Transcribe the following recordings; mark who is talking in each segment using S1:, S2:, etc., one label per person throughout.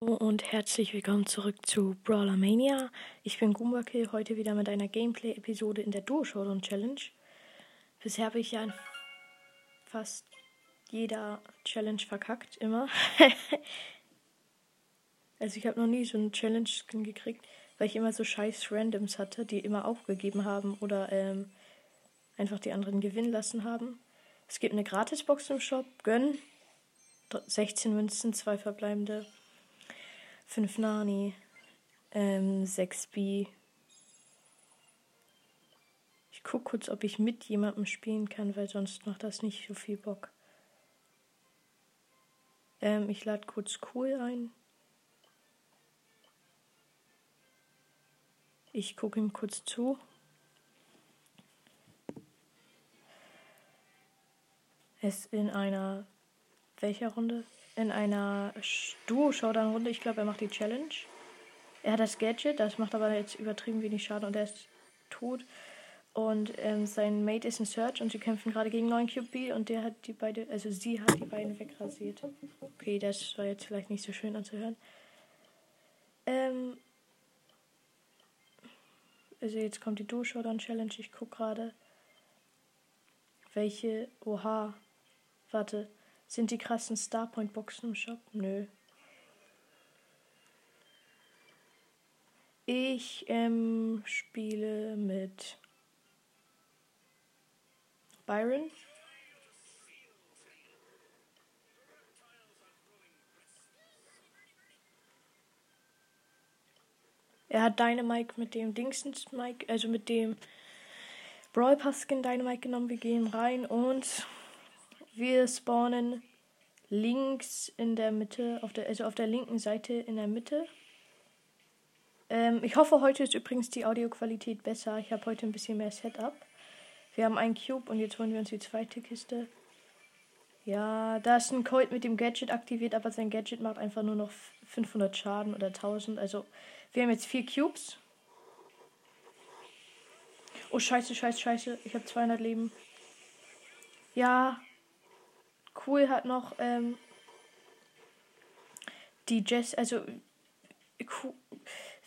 S1: und herzlich willkommen zurück zu Brawler Mania. Ich bin Goombakill, heute wieder mit einer Gameplay-Episode in der Duo Showdown Challenge. Bisher habe ich ja in fast jeder Challenge verkackt, immer. also ich habe noch nie so einen Challenge-Skin gekriegt, weil ich immer so scheiß Randoms hatte, die immer aufgegeben haben oder ähm, einfach die anderen gewinnen lassen haben. Es gibt eine Gratisbox im Shop, gönn. 16 Münzen, zwei verbleibende. 5 Nani, ähm, 6 B. Ich guck kurz, ob ich mit jemandem spielen kann, weil sonst macht das nicht so viel Bock. Ähm, ich lade kurz Cool ein. Ich gucke ihm kurz zu. Es in einer welcher Runde? in einer Duo-Showdown-Runde. Ich glaube, er macht die Challenge. Er hat das Gadget, das macht aber jetzt übertrieben wenig Schaden und er ist tot. Und ähm, sein Mate ist in Search und sie kämpfen gerade gegen 9 QB und der hat die beide, also sie hat die beiden wegrasiert. Okay, das war jetzt vielleicht nicht so schön anzuhören. Ähm, also jetzt kommt die Duo Showdown Challenge. Ich gucke gerade, welche. Oha. Warte. Sind die krassen Starpoint-Boxen im Shop? Nö. Ich ähm, spiele mit Byron. Er hat Dynamite mit dem Dingsens Mike, also mit dem Brawl Pass Skin Dynamite genommen. Wir gehen rein und wir spawnen links in der Mitte, auf der, also auf der linken Seite in der Mitte. Ähm, ich hoffe, heute ist übrigens die Audioqualität besser. Ich habe heute ein bisschen mehr Setup. Wir haben einen Cube und jetzt holen wir uns die zweite Kiste. Ja, da ist ein Colt mit dem Gadget aktiviert, aber sein Gadget macht einfach nur noch 500 Schaden oder 1000. Also, wir haben jetzt vier Cubes. Oh, scheiße, scheiße, scheiße. Ich habe 200 Leben. Ja, Cool hat noch ähm, die Jess, also cool,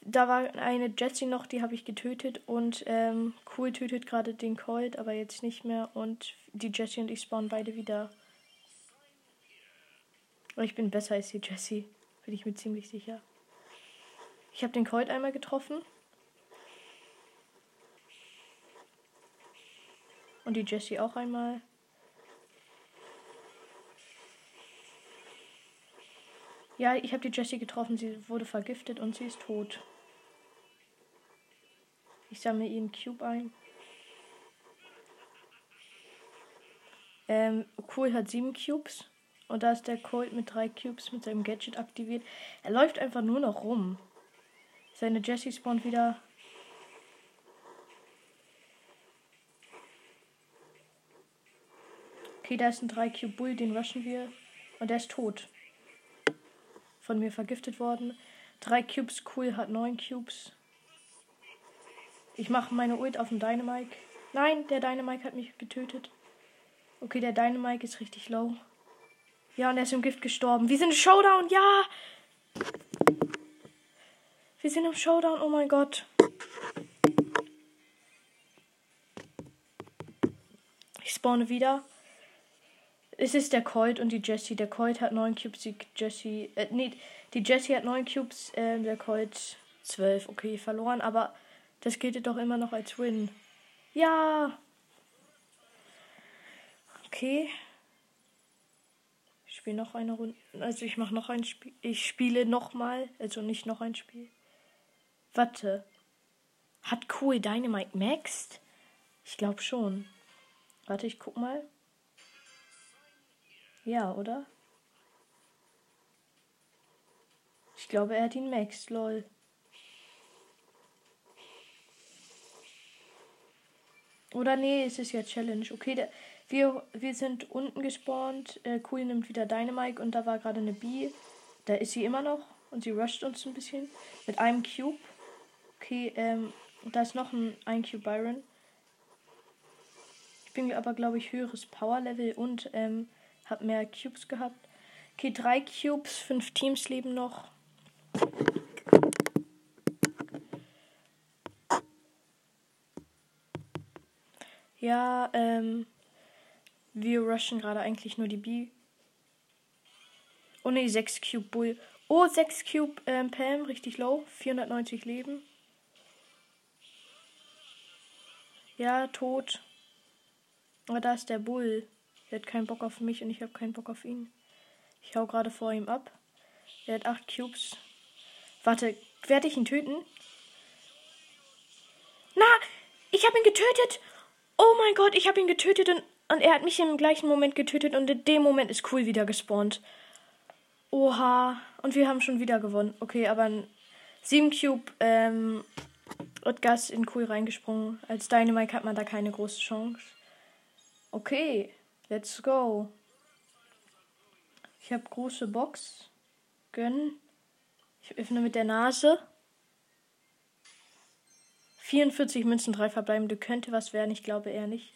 S1: da war eine Jessie noch, die habe ich getötet und ähm, Cool tötet gerade den Colt, aber jetzt nicht mehr und die Jessie und ich spawnen beide wieder. Aber ich bin besser als die Jessie, bin ich mir ziemlich sicher. Ich habe den Colt einmal getroffen. Und die Jessie auch einmal. Ja, ich habe die Jessie getroffen. Sie wurde vergiftet und sie ist tot. Ich sammle ihren Cube ein. Ähm, cool hat sieben Cubes. Und da ist der Colt mit drei Cubes mit seinem Gadget aktiviert. Er läuft einfach nur noch rum. Seine Jessie spawnt wieder. Okay, da ist ein 3 Cube Bull, den rushen wir. Und der ist tot von mir vergiftet worden. Drei Cubes, cool, hat neun Cubes. Ich mache meine Ult auf den Dynamike. Nein, der Dynamike hat mich getötet. Okay, der Dynamike ist richtig low. Ja, und er ist im Gift gestorben. Wir sind im Showdown, ja! Wir sind im Showdown, oh mein Gott. Ich spawne wieder. Es ist der Colt und die Jessie. Der Colt hat 9 Cubes, die Jessie. Äh, nee, die Jessie hat 9 Cubes, äh, der Colt 12. Okay, verloren, aber das gilt doch immer noch als Win. Ja! Okay. Ich spiele noch eine Runde. Also ich mache noch ein Spiel. Ich spiele nochmal. Also nicht noch ein Spiel. Warte. Hat Cool Dynamite maxed? Ich glaube schon. Warte, ich guck mal. Ja, oder? Ich glaube, er hat ihn Max, lol. Oder nee, es ist ja Challenge. Okay, der, wir, wir sind unten gespawnt. Äh, cool nimmt wieder Dynamite und da war gerade eine B. Da ist sie immer noch und sie rusht uns ein bisschen. Mit einem Cube. Okay, ähm, da ist noch ein, ein Cube Byron. Ich bin aber, glaube ich, höheres Power Level und ähm, hab mehr Cubes gehabt. Okay, drei Cubes, fünf Teams leben noch. Ja, ähm. Wir rushen gerade eigentlich nur die B. Oh ne, 6 Cube Bull. Oh, 6 Cube ähm, Pam, richtig low. 490 Leben. Ja, tot. Aber da ist der Bull. Der hat keinen Bock auf mich und ich habe keinen Bock auf ihn. Ich hau gerade vor ihm ab. Er hat 8 Cubes. Warte, werde ich ihn töten? Na, ich habe ihn getötet. Oh mein Gott, ich habe ihn getötet und, und er hat mich im gleichen Moment getötet und in dem Moment ist Cool wieder gespawnt. Oha. Und wir haben schon wieder gewonnen. Okay, aber ein 7 Cube ähm, Gas in Cool reingesprungen. Als Dynamite hat man da keine große Chance. Okay, let's go. Ich habe große Box. Gönnen. Ich öffne mit der Nase. 44 Münzen, 3 verbleibende. Könnte was werden, ich glaube eher nicht.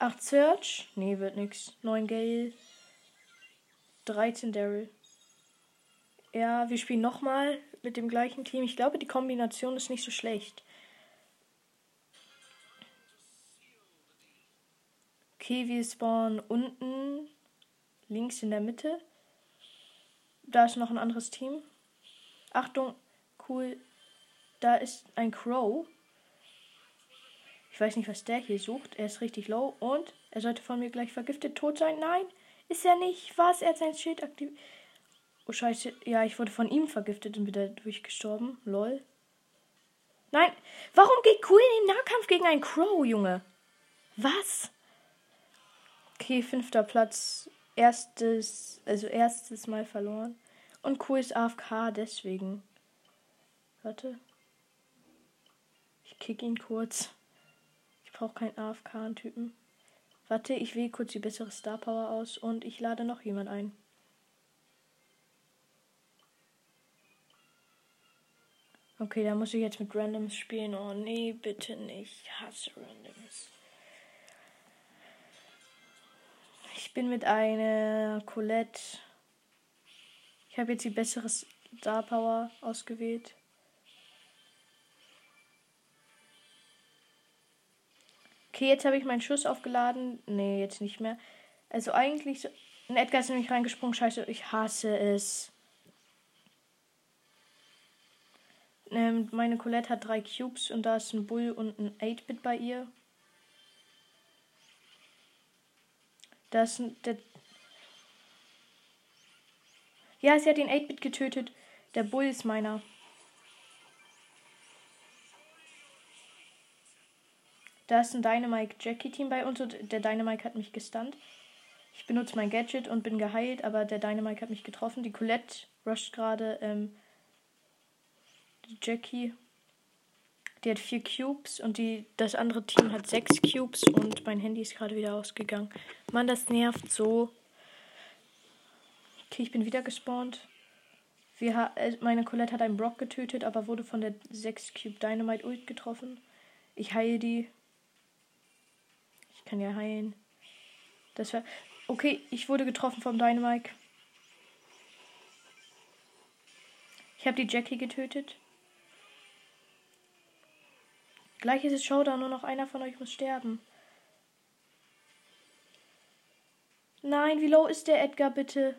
S1: 8 Search. Nee, wird nix. 9 Gale. 13 Daryl. Ja, wir spielen nochmal mit dem gleichen Team. Ich glaube, die Kombination ist nicht so schlecht. Okay, wir spawnen unten links in der Mitte. Da ist noch ein anderes Team. Achtung, cool. Da ist ein Crow. Ich weiß nicht, was der hier sucht. Er ist richtig low und er sollte von mir gleich vergiftet tot sein. Nein, ist er nicht. Was? Er hat sein Schild aktiv. Oh, scheiße. Ja, ich wurde von ihm vergiftet und bin dadurch gestorben. Lol. Nein. Warum geht Cool in den Nahkampf gegen einen Crow, Junge? Was? Okay, fünfter Platz. Erstes, also erstes Mal verloren. Und Cool ist AFK, deswegen. Warte. Ich kick ihn kurz. Ich brauche keinen AFK-Typen. Warte, ich wähle kurz die bessere Star Power aus und ich lade noch jemand ein. Okay, da muss ich jetzt mit Randoms spielen. Oh nee, bitte nicht. Ich hasse Randoms. Ich bin mit einer Colette. Ich habe jetzt die bessere Star Power ausgewählt. Okay, jetzt habe ich meinen Schuss aufgeladen. Nee, jetzt nicht mehr. Also eigentlich. So ein Edgar ist nämlich reingesprungen. Scheiße, ich hasse es. Ähm, meine Colette hat drei Cubes und da ist ein Bull und ein 8-Bit bei ihr. Da ist ein. Der ja, sie hat den 8-Bit getötet. Der Bull ist meiner. Da ist ein Dynamite Jackie Team bei uns und der Dynamite hat mich gestunt. Ich benutze mein Gadget und bin geheilt, aber der Dynamite hat mich getroffen. Die Colette rusht gerade. Ähm, Jackie. Die hat vier Cubes und die, das andere Team hat sechs Cubes und mein Handy ist gerade wieder ausgegangen. Mann, das nervt so. Okay, ich bin wieder gespawnt. Wir, äh, meine Colette hat einen Brock getötet, aber wurde von der 6 Cube Dynamite Ult getroffen. Ich heile die kann ja heilen. Das war. Okay, ich wurde getroffen vom Dynamite. Ich habe die Jackie getötet. Gleich ist es Showdown, nur noch einer von euch muss sterben. Nein, wie low ist der Edgar, bitte?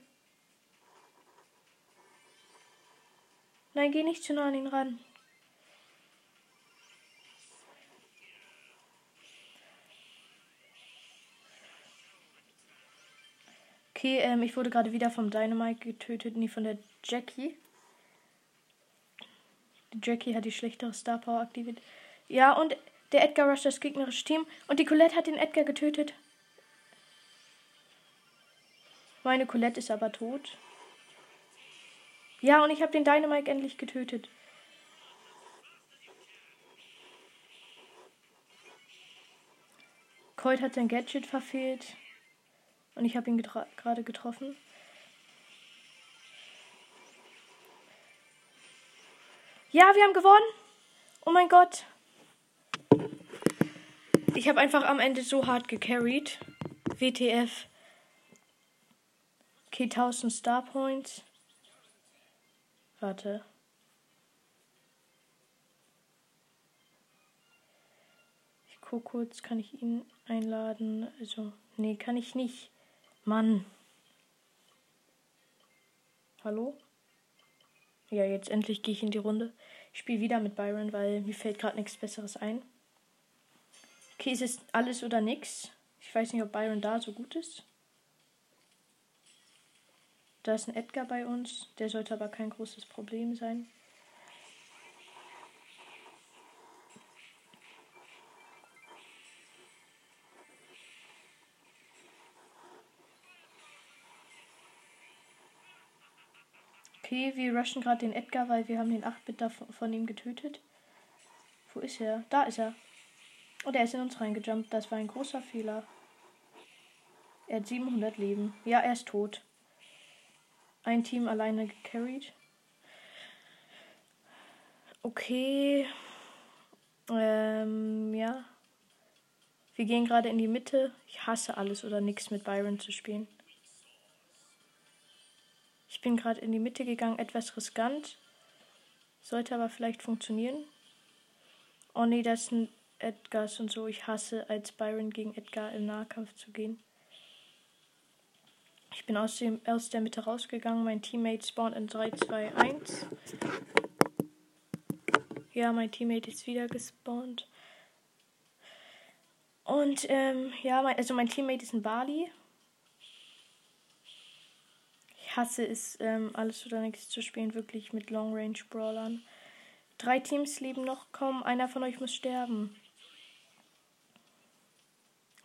S1: Nein, geh nicht zu nah an ihn ran. Okay, ähm, ich wurde gerade wieder vom Dynamite getötet, nie von der Jackie. Die Jackie hat die schlechtere Star Power aktiviert. Ja, und der Edgar rusht das gegnerische Team. Und die Colette hat den Edgar getötet. Meine Colette ist aber tot. Ja, und ich habe den Dynamite endlich getötet. Colt hat sein Gadget verfehlt. Und ich habe ihn getra gerade getroffen. Ja, wir haben gewonnen. Oh mein Gott. Ich habe einfach am Ende so hart gecarried. WTF. Okay, 1000 Star Points. Warte. Ich guck kurz, kann ich ihn einladen? Also, nee, kann ich nicht. Mann. Hallo? Ja, jetzt endlich gehe ich in die Runde. Ich spiele wieder mit Byron, weil mir fällt gerade nichts Besseres ein. Okay, es ist alles oder nichts. Ich weiß nicht, ob Byron da so gut ist. Da ist ein Edgar bei uns. Der sollte aber kein großes Problem sein. Okay, wir rushen gerade den Edgar, weil wir haben den 8-Bit von ihm getötet. Wo ist er? Da ist er. Und er ist in uns reingejumpt. Das war ein großer Fehler. Er hat 700 Leben. Ja, er ist tot. Ein Team alleine gecarried. Okay. Ähm, ja. Wir gehen gerade in die Mitte. Ich hasse alles oder nichts mit Byron zu spielen. Ich bin gerade in die Mitte gegangen, etwas riskant. Sollte aber vielleicht funktionieren. Oh nee, das sind Edgars und so. Ich hasse als Byron gegen Edgar im Nahkampf zu gehen. Ich bin aus, dem, aus der Mitte rausgegangen. Mein Teammate spawnt in 3, 2, 1. Ja, mein Teammate ist wieder gespawnt. Und ähm, ja, mein, also mein Teammate ist ein Bali hasse es, ähm, alles oder nichts zu spielen, wirklich mit Long Range Brawlern. Drei Teams leben noch, komm, einer von euch muss sterben.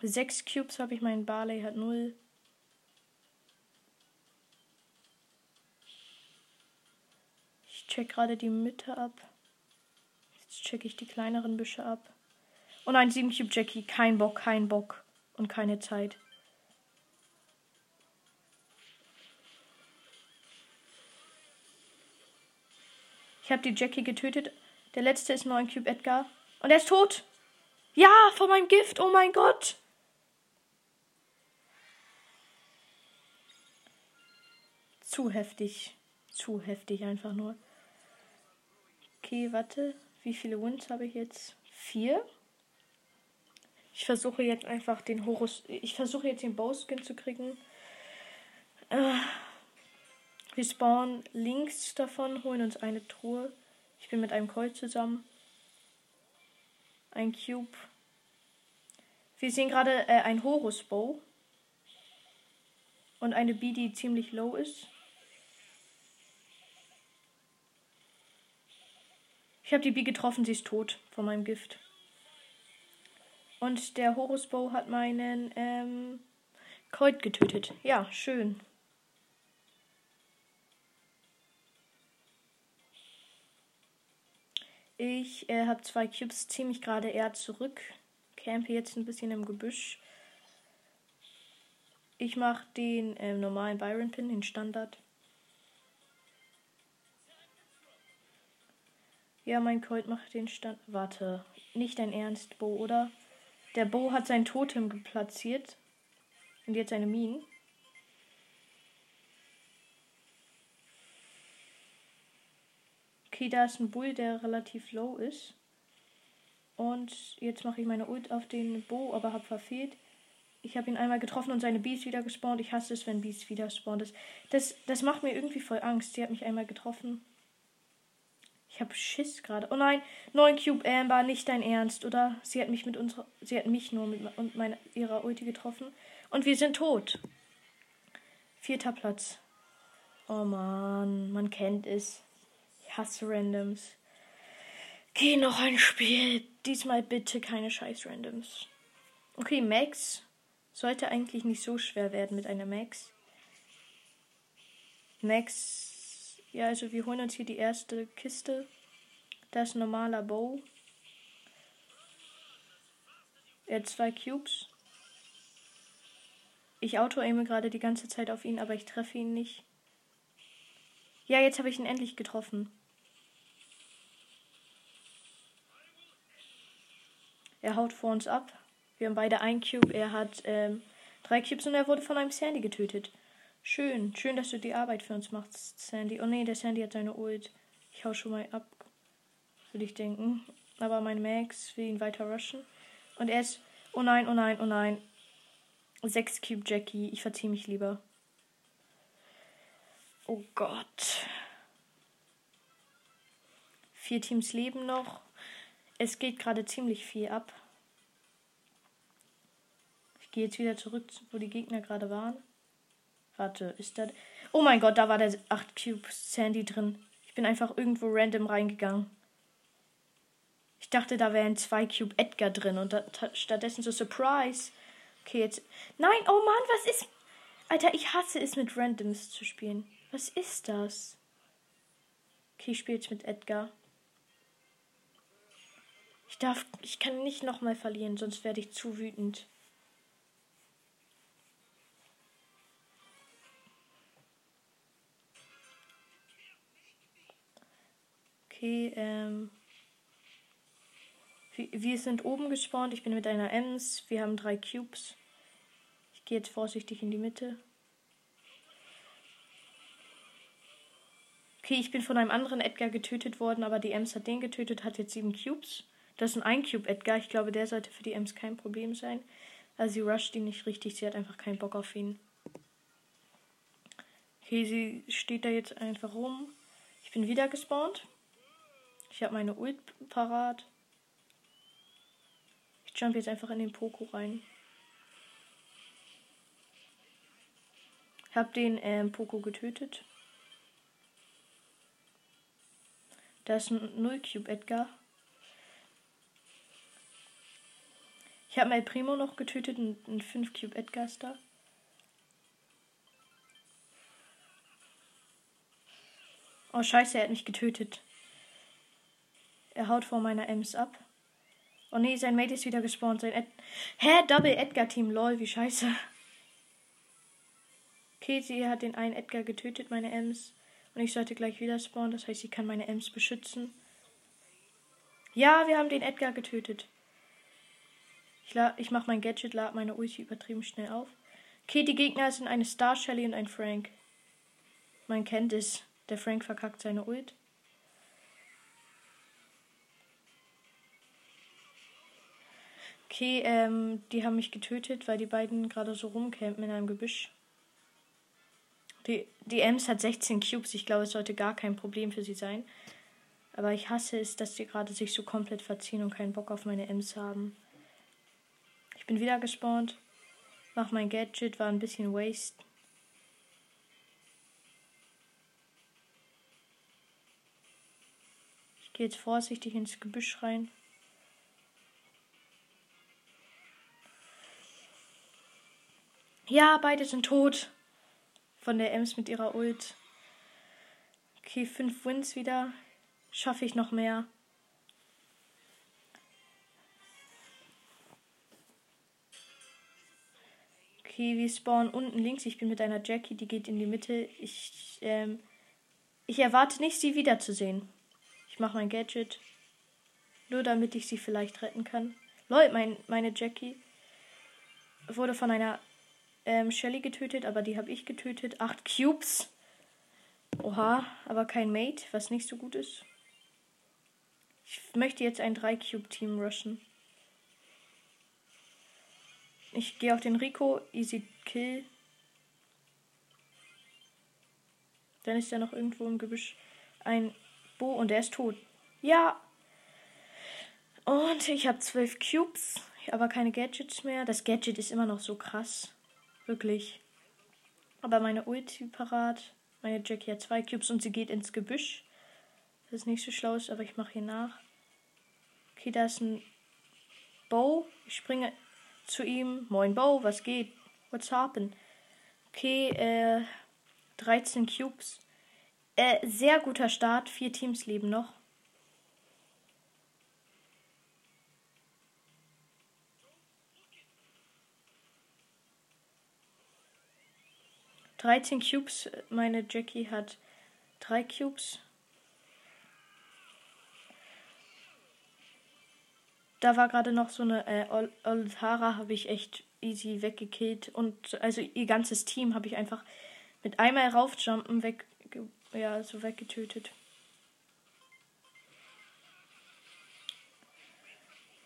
S1: Sechs Cubes habe ich, mein Barley hat null. Ich check gerade die Mitte ab. Jetzt check ich die kleineren Büsche ab. Und ein 7 Cube Jackie, kein Bock, kein Bock und keine Zeit. Ich habe die Jackie getötet. Der letzte ist 9 Cube Edgar. Und er ist tot. Ja, von meinem Gift. Oh mein Gott. Zu heftig. Zu heftig einfach nur. Okay, warte. Wie viele Wins habe ich jetzt? Vier. Ich versuche jetzt einfach den Horus. Ich versuche jetzt den Bowskin zu kriegen. Äh, wir spawnen links davon, holen uns eine Truhe. Ich bin mit einem Colt zusammen. Ein Cube. Wir sehen gerade äh, ein Horus Bow. Und eine B, die ziemlich low ist. Ich habe die B getroffen, sie ist tot von meinem Gift. Und der Horus Bow hat meinen ähm, Colt getötet. Ja, schön. Ich äh, habe zwei Cubes, ziehe mich gerade eher zurück. Campe jetzt ein bisschen im Gebüsch. Ich mache den äh, normalen Byron Pin, den Standard. Ja, mein Colt macht den Stand. Warte, nicht dein Ernst, Bo, oder? Der Bo hat sein Totem platziert. Und jetzt seine Minen. Okay, da ist ein Bull, der relativ low ist. Und jetzt mache ich meine Ult auf den Bo, aber habe verfehlt. Ich habe ihn einmal getroffen und seine Beast wieder gespawnt. Ich hasse es, wenn Beast wieder spawnt. Das, das, das macht mir irgendwie voll Angst. Sie hat mich einmal getroffen. Ich habe Schiss gerade. Oh nein, 9 Cube Amber, nicht dein Ernst, oder? Sie hat mich mit unserer. Sie hat mich nur mit und meiner, ihrer Ulti getroffen. Und wir sind tot. Vierter Platz. Oh man, man kennt es hasse Randoms. Geh noch ein Spiel. Diesmal bitte keine scheiß Randoms. Okay, Max. Sollte eigentlich nicht so schwer werden mit einer Max. Max. Ja, also wir holen uns hier die erste Kiste. Das ist ein normaler Bow. Er hat zwei Cubes. Ich auto-aime gerade die ganze Zeit auf ihn, aber ich treffe ihn nicht. Ja, jetzt habe ich ihn endlich getroffen. Er haut vor uns ab. Wir haben beide ein Cube. Er hat ähm, drei Cubes und er wurde von einem Sandy getötet. Schön. Schön, dass du die Arbeit für uns machst, Sandy. Oh nee, der Sandy hat seine Ult. Ich hau schon mal ab. Würde ich denken. Aber mein Max will ihn weiter rushen. Und er ist. Oh nein, oh nein, oh nein. 6 Cube Jackie. Ich verziehe mich lieber. Oh Gott. Vier Teams leben noch. Es geht gerade ziemlich viel ab. Ich gehe jetzt wieder zurück, wo die Gegner gerade waren. Warte, ist da. Oh mein Gott, da war der 8 Cube Sandy drin. Ich bin einfach irgendwo random reingegangen. Ich dachte, da wäre ein 2 Cube Edgar drin und da, stattdessen so Surprise. Okay, jetzt. Nein, oh Mann, was ist. Alter, ich hasse es mit Randoms zu spielen. Was ist das? Okay, ich spiele jetzt mit Edgar. Ich darf. Ich kann nicht nochmal verlieren, sonst werde ich zu wütend. Okay, ähm. Wir sind oben gespawnt. Ich bin mit einer Ems. Wir haben drei Cubes. Ich gehe jetzt vorsichtig in die Mitte. Okay, ich bin von einem anderen Edgar getötet worden, aber die Ems hat den getötet, hat jetzt sieben Cubes. Das ist ein Ein-Cube Edgar. Ich glaube, der sollte für die Ems kein Problem sein. Also sie rusht ihn nicht richtig. Sie hat einfach keinen Bock auf ihn. Okay, sie steht da jetzt einfach rum. Ich bin wieder gespawnt. Ich habe meine Ult parat. Ich jump jetzt einfach in den Poko rein. Ich habe den ähm, Poko getötet. Da ist ein 0 Cube Edgar. Ich habe mein Primo noch getötet ein 5 Cube Edgar ist da. Oh scheiße, er hat mich getötet. Er haut vor meiner Ems ab. Oh nee, sein Mate ist wieder gespawnt. Sein Ed Hä? Double Edgar Team, lol, wie scheiße. Okay, sie hat den einen Edgar getötet, meine Ems. Und ich sollte gleich wieder spawnen, das heißt, sie kann meine Ems beschützen. Ja, wir haben den Edgar getötet. Ich, ich mache mein Gadget, lade meine Ulti übertrieben schnell auf. Okay, die Gegner sind eine Star Shelly und ein Frank. Man kennt es. Der Frank verkackt seine Ult. Okay, ähm, die haben mich getötet, weil die beiden gerade so rumcampen in einem Gebüsch. Die, die Ems hat 16 Cubes. Ich glaube, es sollte gar kein Problem für sie sein. Aber ich hasse es, dass die gerade sich so komplett verziehen und keinen Bock auf meine Ems haben. Ich bin wieder gespawnt. Mach mein Gadget, war ein bisschen waste. Ich gehe jetzt vorsichtig ins Gebüsch rein. Ja, beide sind tot. Von der Ems mit ihrer Ult. Okay, fünf Wins wieder. Schaffe ich noch mehr. Okay, wir spawnen unten links. Ich bin mit einer Jackie, die geht in die Mitte. Ich, ähm, ich erwarte nicht, sie wiederzusehen. Ich mache mein Gadget. Nur damit ich sie vielleicht retten kann. Leute, mein, meine Jackie wurde von einer ähm, Shelly getötet, aber die habe ich getötet. Acht Cubes. Oha, aber kein Mate, was nicht so gut ist. Ich möchte jetzt ein 3-Cube-Team rushen. Ich gehe auf den Rico. Easy Kill. Dann ist ja noch irgendwo im Gebüsch ein Bo und der ist tot. Ja. Und ich habe zwölf Cubes, aber keine Gadgets mehr. Das Gadget ist immer noch so krass. Wirklich. Aber meine Ulti parat. Meine Jackie hat zwei Cubes und sie geht ins Gebüsch. Das ist nicht so schlau, aber ich mache hier nach. Okay, da ist ein Bow. Ich springe zu ihm. Moin Bow, was geht? What's happen? Okay, äh, 13 Cubes. Äh, sehr guter Start. Vier Teams leben noch. 13 Cubes. Meine Jackie hat 3 Cubes. Da war gerade noch so eine äh, Oltara, habe ich echt easy weggekillt. Und also ihr ganzes Team habe ich einfach mit einmal raufjumpen weg, ja, so weggetötet.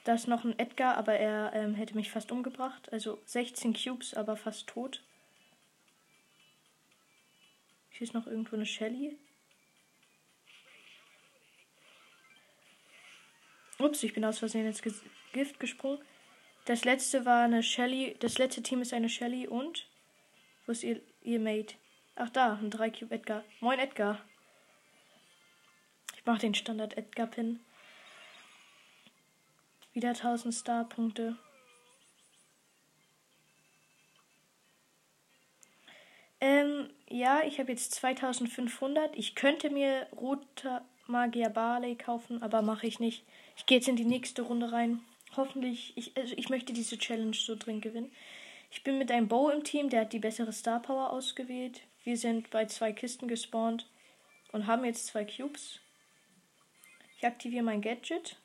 S1: Da ist noch ein Edgar, aber er ähm, hätte mich fast umgebracht. Also 16 Cubes, aber fast tot. Hier ist noch irgendwo eine Shelly. Ups, ich bin aus Versehen ins Gift gesprungen. Das letzte war eine Shelly. Das letzte Team ist eine Shelly und. Wo ist ihr, ihr Mate? Ach da, ein 3 Cube Edgar. Moin Edgar. Ich mache den Standard Edgar Pin. Wieder 1000 Star-Punkte. Ähm, ja, ich habe jetzt 2500. Ich könnte mir roter Magier Barley kaufen, aber mache ich nicht. Ich gehe jetzt in die nächste Runde rein. Hoffentlich, ich, also ich möchte diese Challenge so drin gewinnen. Ich bin mit einem Bow im Team, der hat die bessere Star Power ausgewählt. Wir sind bei zwei Kisten gespawnt und haben jetzt zwei Cubes. Ich aktiviere mein Gadget.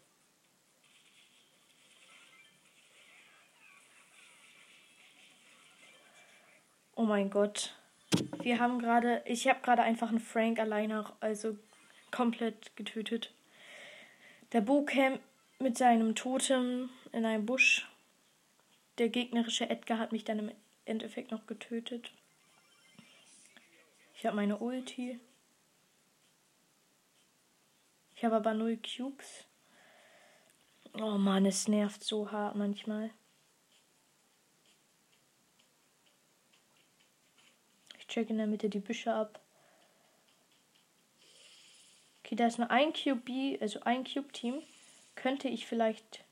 S1: Oh mein Gott. Wir haben gerade, ich habe gerade einfach einen Frank alleine, also komplett getötet. Der Bo camp mit seinem Totem in einem Busch. Der gegnerische Edgar hat mich dann im Endeffekt noch getötet. Ich habe meine Ulti. Ich habe aber null Cubes. Oh Mann, es nervt so hart manchmal. Check in der Mitte die Büsche ab. Okay, da ist nur ein QB, also ein Cube-Team. Könnte ich vielleicht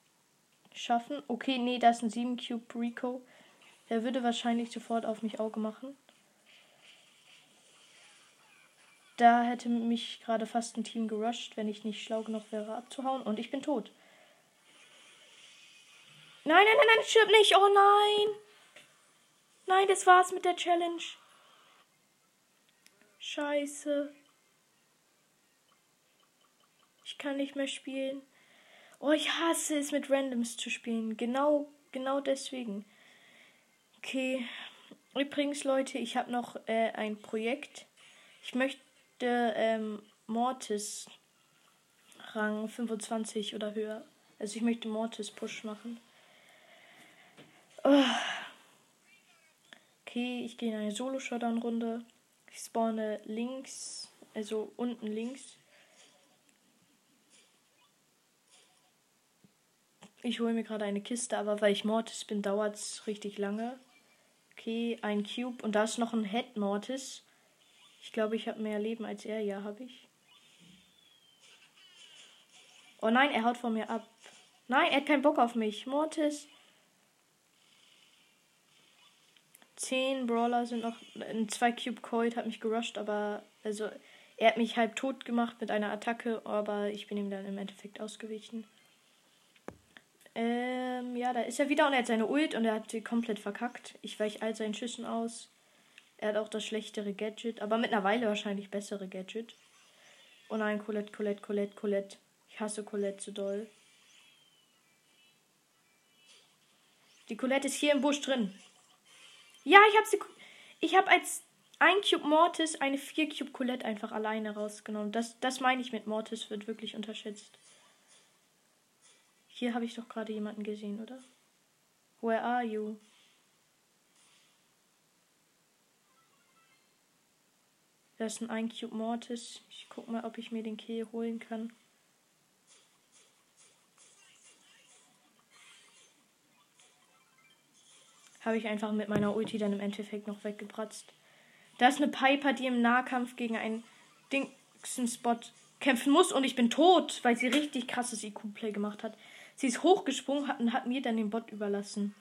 S1: schaffen. Okay, nee, da ist ein 7 Cube Rico. Der würde wahrscheinlich sofort auf mich Auge machen. Da hätte mich gerade fast ein Team gerusht, wenn ich nicht schlau genug wäre abzuhauen. Und ich bin tot. Nein, nein, nein, nein, stirb nicht. Oh nein. Nein, das war's mit der Challenge. Scheiße. Ich kann nicht mehr spielen. Oh, ich hasse es mit Randoms zu spielen. Genau, genau deswegen. Okay. Übrigens, Leute, ich habe noch äh, ein Projekt. Ich möchte ähm, Mortis Rang 25 oder höher. Also ich möchte Mortis Push machen. Oh. Okay, ich gehe in eine Solo-Showdown-Runde. Ich spawne links, also unten links. Ich hole mir gerade eine Kiste, aber weil ich Mortis bin, dauert es richtig lange. Okay, ein Cube. Und da ist noch ein Head Mortis. Ich glaube, ich habe mehr Leben als er. Ja, habe ich. Oh nein, er haut von mir ab. Nein, er hat keinen Bock auf mich. Mortis. Zehn Brawler sind noch. Ein zwei Cube Cold hat mich gerusht, aber. Also, er hat mich halb tot gemacht mit einer Attacke, aber ich bin ihm dann im Endeffekt ausgewichen. Ähm, ja, da ist er wieder und er hat seine Ult und er hat sie komplett verkackt. Ich weiche all seinen Schüssen aus. Er hat auch das schlechtere Gadget, aber mittlerweile wahrscheinlich bessere Gadget. Oh nein, Colette, Colette, Colette, Colette. Ich hasse Colette so doll. Die Colette ist hier im Busch drin. Ja, ich habe sie. Ich habe als ein Cube Mortis eine 4 Cube Colette einfach alleine rausgenommen. Das, das meine ich mit Mortis wird wirklich unterschätzt. Hier habe ich doch gerade jemanden gesehen, oder? Where are you? Da ist ein 1 Cube Mortis. Ich guck mal, ob ich mir den Kill holen kann. Habe ich einfach mit meiner Ulti dann im Endeffekt noch weggebratzt. Da ist eine Piper, die im Nahkampf gegen einen Dingsen-Spot kämpfen muss und ich bin tot, weil sie richtig krasses IQ-Play gemacht hat. Sie ist hochgesprungen und hat mir dann den Bot überlassen.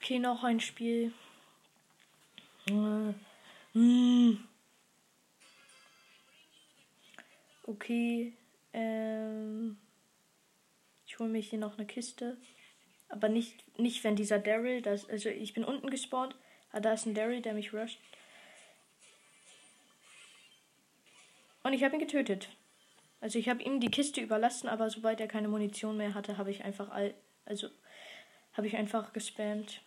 S1: Okay, noch ein Spiel. Okay. Ähm, ich hole mir hier noch eine Kiste. Aber nicht, nicht wenn dieser Daryl, das, also ich bin unten gespawnt, aber da ist ein Daryl, der mich rusht. Und ich habe ihn getötet. Also ich habe ihm die Kiste überlassen, aber sobald er keine Munition mehr hatte, habe ich einfach all, also habe ich einfach gespammt.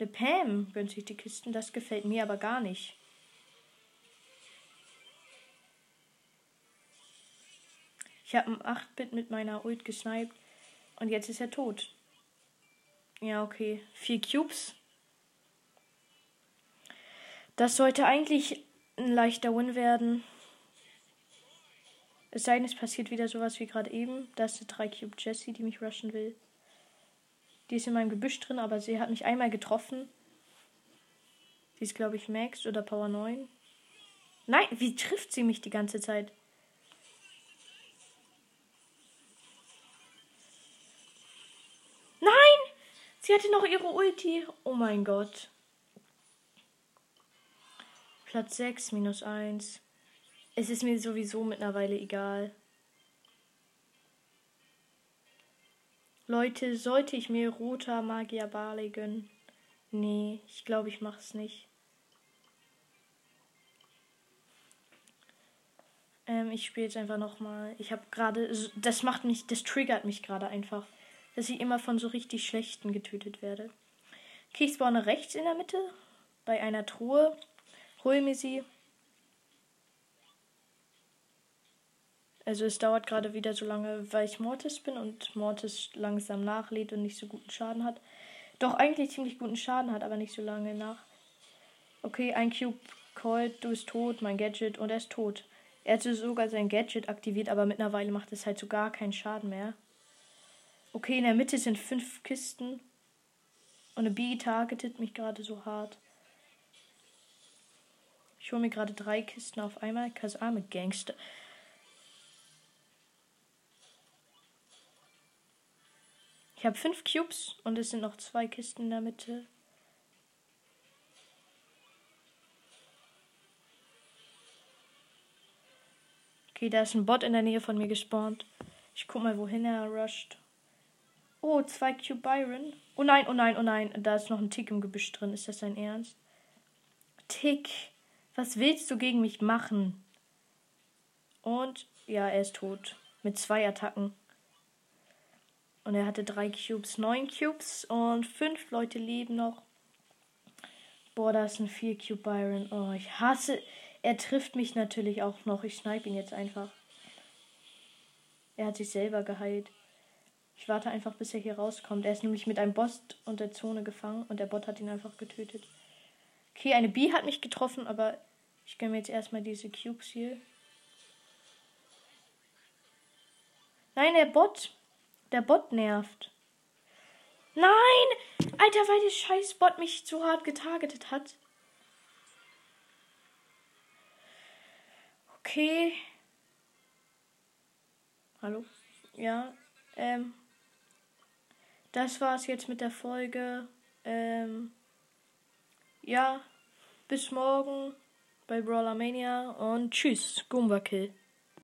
S1: Le Pam gönnt sich die Kisten, das gefällt mir aber gar nicht. Ich habe einen 8-Bit mit meiner Ult gesniped. Und jetzt ist er tot. Ja, okay. Vier Cubes. Das sollte eigentlich ein leichter Win werden. Es sei denn, es passiert wieder sowas wie gerade eben. Da ist eine 3 Cube Jessie, die mich rushen will. Die ist in meinem Gebüsch drin, aber sie hat mich einmal getroffen. Sie ist, glaube ich, Max oder Power 9. Nein, wie trifft sie mich die ganze Zeit? Sie hatte noch ihre Ulti. Oh mein Gott. Platz 6 minus 1. Es ist mir sowieso mittlerweile egal. Leute, sollte ich mir roter Magier Barley gönnen? Nee, ich glaube, ich mach's nicht. Ähm, ich spiele jetzt einfach nochmal. Ich habe gerade. Das macht mich. Das triggert mich gerade einfach. Dass ich immer von so richtig schlechten getötet werde. Okay, ich spawne rechts in der Mitte. Bei einer Truhe. Hol mir sie. Also es dauert gerade wieder so lange, weil ich Mortis bin und Mortis langsam nachlädt und nicht so guten Schaden hat. Doch eigentlich ziemlich guten Schaden hat, aber nicht so lange nach. Okay, ein Cube Cold, du bist tot, mein Gadget und er ist tot. Er hatte sogar sein Gadget aktiviert, aber mittlerweile macht es halt so gar keinen Schaden mehr. Okay, in der Mitte sind fünf Kisten. Und eine B targetet mich gerade so hart. Ich hole mir gerade drei Kisten auf einmal. Cause I'm a Gangster. Ich habe fünf Cubes und es sind noch zwei Kisten in der Mitte. Okay, da ist ein Bot in der Nähe von mir gespawnt. Ich guck mal, wohin er rusht. Oh, zwei Cube Byron. Oh nein, oh nein, oh nein. Da ist noch ein Tick im Gebüsch drin. Ist das dein Ernst? Tick, was willst du gegen mich machen? Und ja, er ist tot. Mit zwei Attacken. Und er hatte drei Cubes, neun Cubes und fünf Leute leben noch. Boah, da ist ein 4 Cube Byron. Oh, ich hasse. Er trifft mich natürlich auch noch. Ich snipe ihn jetzt einfach. Er hat sich selber geheilt. Ich warte einfach, bis er hier rauskommt. Er ist nämlich mit einem Boss und der Zone gefangen und der Bot hat ihn einfach getötet. Okay, eine B hat mich getroffen, aber ich gönne mir jetzt erstmal diese Cubes hier. Nein, der Bot. Der Bot nervt. Nein! Alter, weil der scheiß Bot mich zu hart getargetet hat. Okay. Hallo? Ja, ähm. Das war's jetzt mit der Folge. Ähm. Ja, bis morgen bei Brawler Mania und tschüss, Goomba Kill.